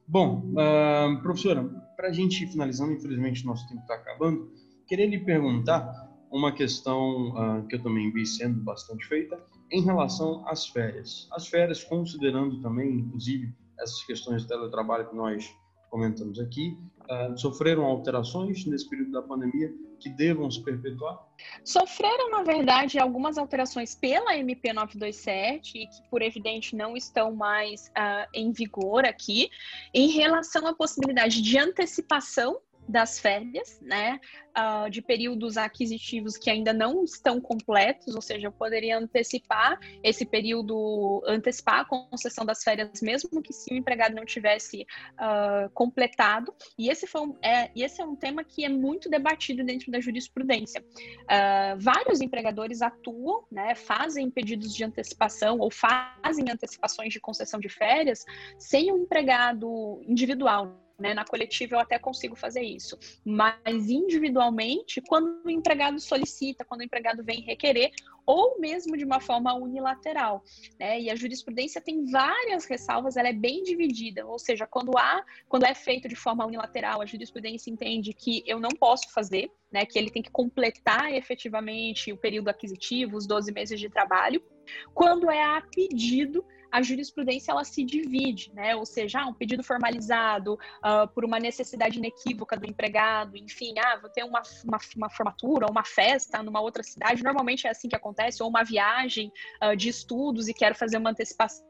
Bom, uh, professora, para a gente ir finalizando, infelizmente nosso tempo está acabando, queria lhe perguntar uma questão uh, que eu também vi sendo bastante feita em relação às férias. As férias, considerando também, inclusive, essas questões de teletrabalho que nós comentamos aqui, uh, sofreram alterações nesse período da pandemia que devam se perpetuar? Sofreram, na verdade, algumas alterações pela MP 927 e que, por evidente, não estão mais uh, em vigor aqui, em relação à possibilidade de antecipação das férias, né, uh, de períodos aquisitivos que ainda não estão completos, ou seja, eu poderia antecipar esse período, antecipar a concessão das férias, mesmo que se o empregado não tivesse uh, completado. E esse, foi um, é, esse é um tema que é muito debatido dentro da jurisprudência. Uh, vários empregadores atuam, né, fazem pedidos de antecipação ou fazem antecipações de concessão de férias sem o um empregado individual, né? Na coletiva eu até consigo fazer isso. Mas individualmente, quando o empregado solicita, quando o empregado vem requerer, ou mesmo de uma forma unilateral. Né? E a jurisprudência tem várias ressalvas, ela é bem dividida, ou seja, quando há, quando é feito de forma unilateral, a jurisprudência entende que eu não posso fazer, né? que ele tem que completar efetivamente o período aquisitivo, os 12 meses de trabalho. Quando é a pedido, a jurisprudência ela se divide, né? Ou seja, ah, um pedido formalizado uh, por uma necessidade inequívoca do empregado, enfim, ah, vou ter uma, uma, uma, formatura, uma festa numa outra cidade, normalmente é assim que acontece, ou uma viagem uh, de estudos e quero fazer uma antecipação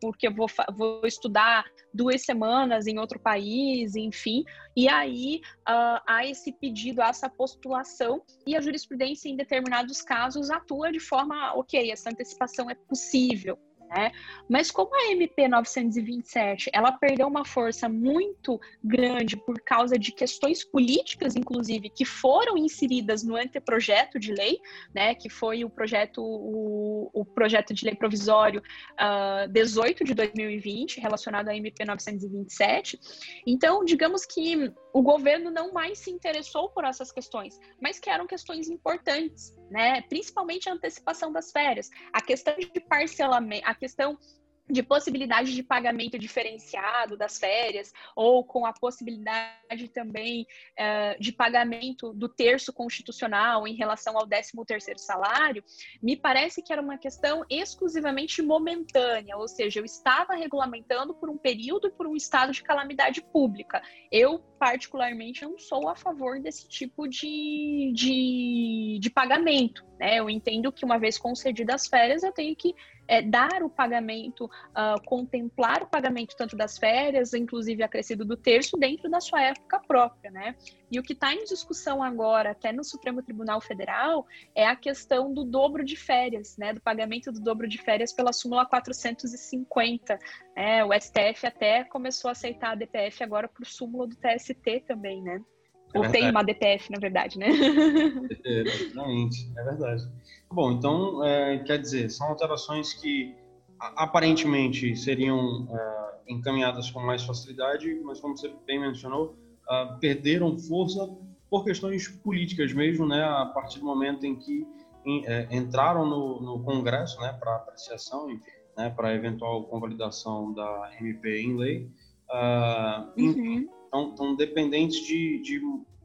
porque vou, vou estudar duas semanas em outro país, enfim. E aí uh, há esse pedido, há essa postulação, e a jurisprudência, em determinados casos, atua de forma, ok, essa antecipação é possível. Né? Mas como a MP 927 ela perdeu uma força muito grande por causa de questões políticas, inclusive, que foram inseridas no anteprojeto de lei, né, que foi o projeto, o, o projeto de lei provisório uh, ah, 18 de 2020, relacionado à MP 927. Então, digamos que o governo não mais se interessou por essas questões, mas que eram questões importantes, né? Principalmente a antecipação das férias, a questão de parcelamento, a questão de possibilidade de pagamento diferenciado das férias, ou com a possibilidade também uh, de pagamento do terço constitucional em relação ao 13º salário, me parece que era uma questão exclusivamente momentânea, ou seja, eu estava regulamentando por um período e por um estado de calamidade pública. Eu, particularmente, não sou a favor desse tipo de, de, de pagamento. Né? Eu entendo que uma vez concedidas as férias, eu tenho que é, dar o pagamento, uh, contemplar o pagamento tanto das férias, inclusive acrescido do terço, dentro da sua época própria, né? E o que está em discussão agora, até no Supremo Tribunal Federal, é a questão do dobro de férias, né? Do pagamento do dobro de férias pela súmula 450. Né? O STF até começou a aceitar a DPF agora por súmula do TST também, né? É Ou tem uma DPF, na verdade, né? É, exatamente, é verdade. Bom, então, é, quer dizer, são alterações que aparentemente seriam é, encaminhadas com mais facilidade, mas como você bem mencionou, uh, perderam força por questões políticas mesmo, né? A partir do momento em que em, é, entraram no, no, Congresso, né, para apreciação, enfim, né, para eventual convalidação da MP em lei, uh, uhum. Então, estão dependentes de, de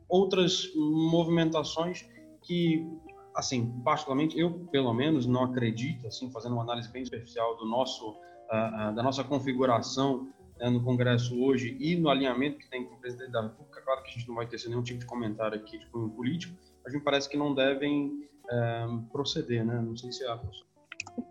outras movimentações que assim, particularmente, eu, pelo menos, não acredito, assim, fazendo uma análise bem superficial do nosso, uh, uh, da nossa configuração né, no Congresso hoje e no alinhamento que tem com o presidente da República, claro que a gente não vai ter nenhum tipo de comentário aqui de cunho político, mas me parece que não devem uh, proceder, né? Não sei se é, professor.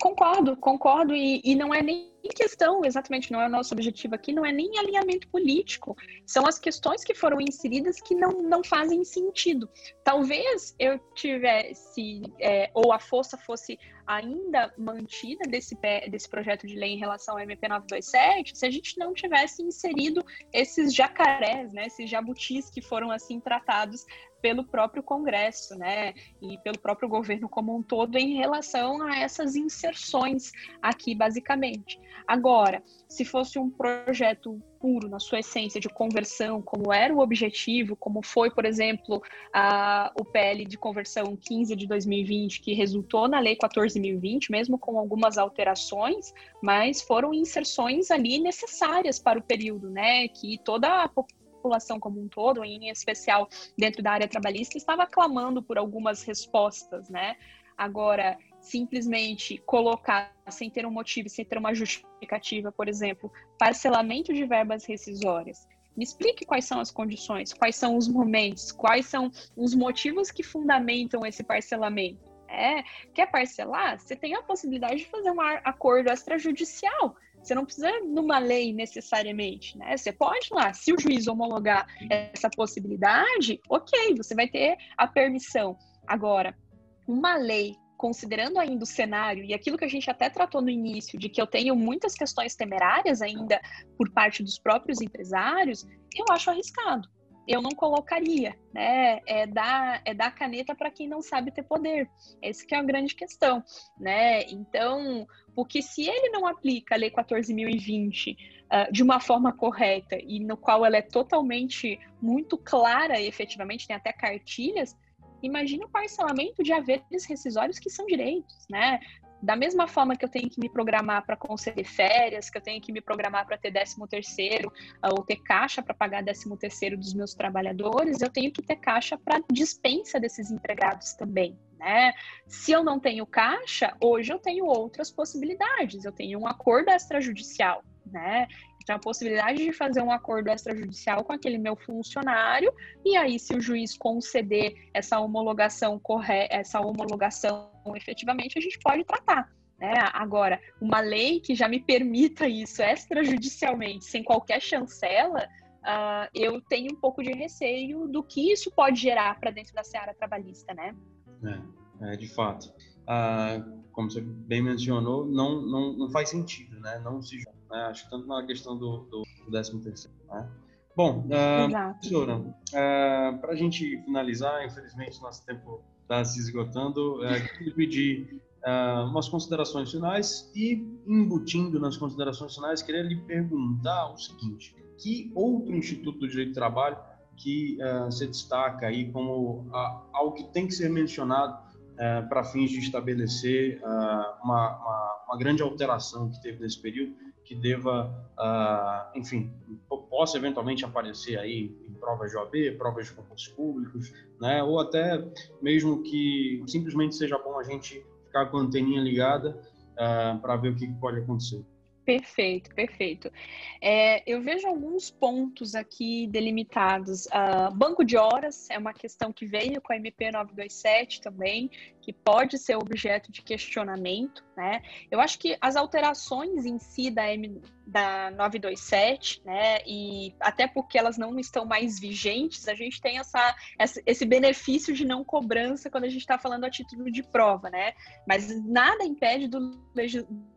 Concordo, concordo, e, e não é nem questão, exatamente, não é o nosso objetivo aqui, não é nem alinhamento político. São as questões que foram inseridas que não, não fazem sentido. Talvez eu tivesse, é, ou a força fosse ainda mantida desse, desse projeto de lei em relação ao MP 927, se a gente não tivesse inserido esses jacarés, né, esses jabutis que foram assim tratados pelo próprio Congresso, né, e pelo próprio governo como um todo em relação a essas inserções aqui, basicamente. Agora, se fosse um projeto puro na sua essência de conversão, como era o objetivo, como foi, por exemplo, a, o PL de conversão 15 de 2020, que resultou na Lei 14.020, mesmo com algumas alterações, mas foram inserções ali necessárias para o período, né, que toda a população como um todo, em especial dentro da área trabalhista, estava clamando por algumas respostas, né? Agora, simplesmente colocar sem ter um motivo, sem ter uma justificativa, por exemplo, parcelamento de verbas rescisórias. Me explique quais são as condições, quais são os momentos, quais são os motivos que fundamentam esse parcelamento. É, quer parcelar? Você tem a possibilidade de fazer um acordo extrajudicial você não precisa numa lei necessariamente, né? Você pode lá, se o juiz homologar essa possibilidade, ok, você vai ter a permissão. Agora, uma lei considerando ainda o cenário e aquilo que a gente até tratou no início, de que eu tenho muitas questões temerárias ainda por parte dos próprios empresários, eu acho arriscado eu não colocaria, né? É dar, é dar caneta para quem não sabe ter poder. Essa que é a grande questão, né? Então, porque se ele não aplica a Lei 14.020 uh, de uma forma correta e no qual ela é totalmente muito clara e efetivamente, tem até cartilhas, imagina o parcelamento de haveres rescisórios que são direitos, né? da mesma forma que eu tenho que me programar para conceder férias, que eu tenho que me programar para ter 13 terceiro ou ter caixa para pagar 13 terceiro dos meus trabalhadores, eu tenho que ter caixa para dispensa desses empregados também. Né? Se eu não tenho caixa, hoje eu tenho outras possibilidades. Eu tenho um acordo extrajudicial, né? Então, a possibilidade de fazer um acordo extrajudicial com aquele meu funcionário, e aí, se o juiz conceder essa homologação correta, essa homologação efetivamente, a gente pode tratar. Né? Agora, uma lei que já me permita isso extrajudicialmente, sem qualquer chancela, uh, eu tenho um pouco de receio do que isso pode gerar para dentro da seara trabalhista, né? É, é de fato. Ah, como você bem mencionou, não, não, não faz sentido, né? Não se né? Acho que tanto na questão do, do, do 13 terceiro, né? Bom, uh, professora, uh, para a gente finalizar, infelizmente nosso tempo está se esgotando, uh, queria pedir uh, umas considerações finais e, embutindo nas considerações finais, queria lhe perguntar o seguinte, que outro Instituto do Direito do Trabalho que uh, se destaca aí como algo que tem que ser mencionado para fins de estabelecer uma, uma, uma grande alteração que teve nesse período que deva, uh, enfim, possa eventualmente aparecer aí em provas de OAB, provas de concursos públicos, né? Ou até mesmo que simplesmente seja bom a gente ficar com a anteninha ligada uh, ah, para ver o que pode acontecer. Perfeito, perfeito. É, eu vejo alguns pontos aqui delimitados. Uh, banco de horas é uma questão que veio com a MP 927 também, que pode ser objeto de questionamento. Né? Eu acho que as alterações em si da, M, da 927, né, e até porque elas não estão mais vigentes, a gente tem essa, esse benefício de não cobrança quando a gente está falando a título de prova, né? Mas nada impede do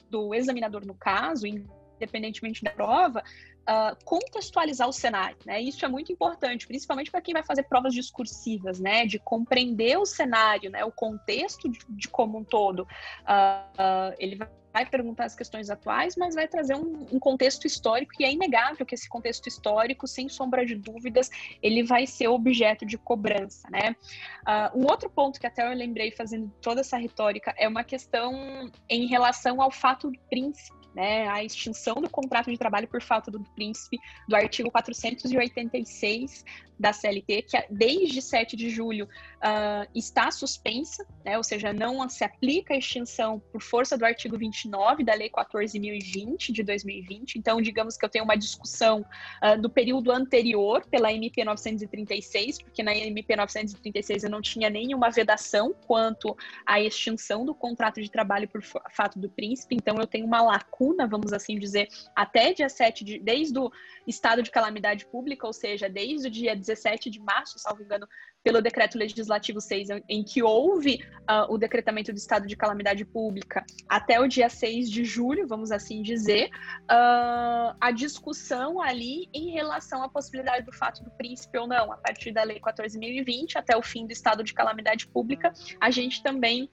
do examinador, no caso, independentemente da prova, uh, contextualizar o cenário, né? Isso é muito importante, principalmente para quem vai fazer provas discursivas, né? De compreender o cenário, né? O contexto de, de como um todo. Uh, uh, ele vai vai perguntar as questões atuais, mas vai trazer um, um, contexto histórico e é inegável que esse contexto histórico, sem sombra de dúvidas, ele vai ser objeto de cobrança, né? Uh, um outro ponto que até eu lembrei fazendo toda essa retórica é uma questão em relação ao fato do príncipe, né, a extinção do contrato de trabalho por falta do príncipe do artigo 486 da CLT, que desde 7 de julho uh, está suspensa, né, ou seja, não se aplica a extinção por força do artigo 29 29 da Lei 14.020 de 2020. Então, digamos que eu tenho uma discussão uh, do período anterior pela MP 936, porque na MP 936 eu não tinha nenhuma vedação quanto à extinção do contrato de trabalho por fato do príncipe. Então, eu tenho uma lacuna, vamos assim dizer, até dia 7 de, desde o estado de calamidade pública, ou seja, desde o dia 17 de março, salvo engano, pelo decreto legislativo 6, em que houve uh, o decretamento do estado de calamidade pública, até o dia 6 de julho, vamos assim dizer, uh, a discussão ali em relação à possibilidade do fato do príncipe ou não, a partir da Lei 14.020 até o fim do estado de calamidade pública, a gente também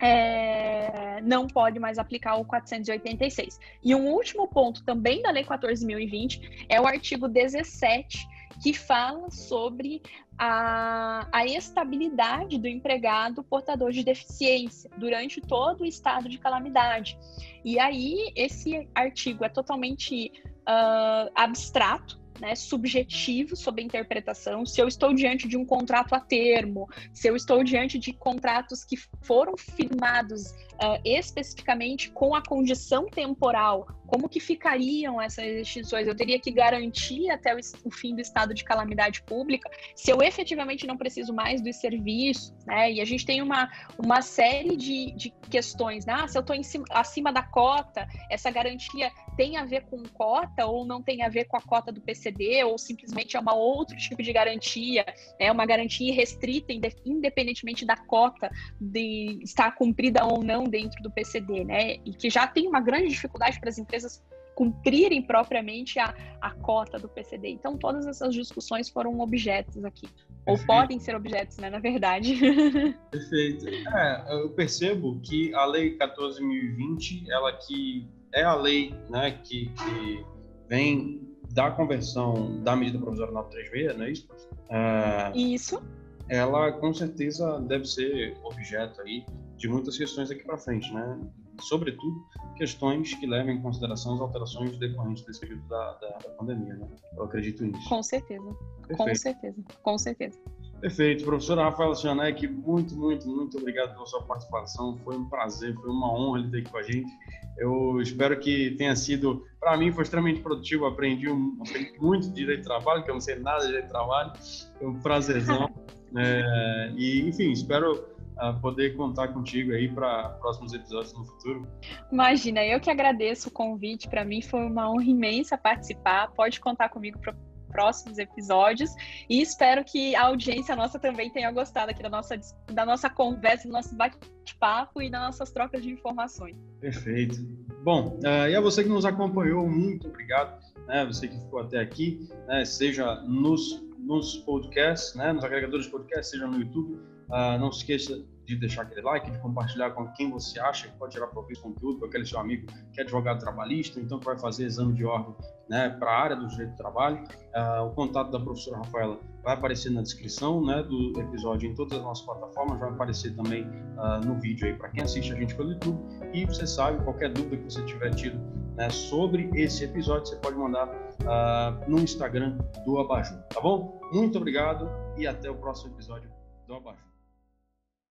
é, não pode mais aplicar o 486. E um último ponto também da Lei 14.020 é o artigo 17, que fala sobre a, a estabilidade do empregado portador de deficiência durante todo o estado de calamidade. E aí, esse artigo é totalmente uh, abstrato, né, subjetivo sobre a interpretação, se eu estou diante de um contrato a termo, se eu estou diante de contratos que foram firmados uh, especificamente com a condição temporal, como que ficariam essas extinções? Eu teria que garantir até o, o, fim do estado de calamidade pública, se eu efetivamente não preciso mais dos serviços, né? E a gente tem uma, uma série de, de questões, né? Ah, se eu estou acima da cota, essa garantia tem a ver com cota ou não tem a ver com a cota do PCD, ou simplesmente é uma outro tipo de garantia, é né? uma garantia restrita, independentemente da cota de estar cumprida ou não dentro do PCD, né? E que já tem uma grande dificuldade para as empresas cumprirem propriamente a, a cota do PCD. Então, todas essas discussões foram objetos aqui. Perfeito. Ou podem ser objetos, né, na verdade. Perfeito. É, eu percebo que a Lei 14.020, ela que é a lei né, que, que vem da conversão da medida provisória 936, não é isso? É, isso. Ela, com certeza, deve ser objeto aí de muitas questões aqui para frente, né? Sobretudo questões que levam em consideração as alterações decorrentes desse período da, da, da pandemia, né? Eu acredito nisso. Com certeza. Perfeito. Com certeza. Com certeza. Perfeito. Professora Rafaela Cianec, muito, muito, muito obrigado pela sua participação. Foi um prazer, foi uma honra ele ter aqui com a gente. Eu espero que tenha sido, para mim, foi extremamente produtivo. Aprendi, um, aprendi muito de direito de trabalho, que eu não sei nada de direito de trabalho. Foi um prazerzão. é, e, enfim, espero poder contar contigo aí para próximos episódios no futuro. Imagina, eu que agradeço o convite. Para mim foi uma honra imensa participar. Pode contar comigo para próximos episódios e espero que a audiência nossa também tenha gostado aqui da nossa, da nossa conversa, do nosso bate-papo e das nossas trocas de informações. Perfeito. Bom, uh, e a você que nos acompanhou, muito obrigado. Né, você que ficou até aqui, né, seja nos, nos podcasts, né, nos agregadores de podcast, seja no YouTube Uh, não se esqueça de deixar aquele like, de compartilhar com quem você acha que pode tirar proveito do conteúdo, com aquele seu amigo que é advogado trabalhista, então que vai fazer exame de ordem né, para a área do direito do trabalho. Uh, o contato da professora Rafaela vai aparecer na descrição né, do episódio em todas as nossas plataformas, vai aparecer também uh, no vídeo aí para quem assiste a gente pelo YouTube. E você sabe, qualquer dúvida que você tiver tido né, sobre esse episódio, você pode mandar no Instagram do Abajur, tá bom? Muito obrigado e até o próximo episódio do Abajur.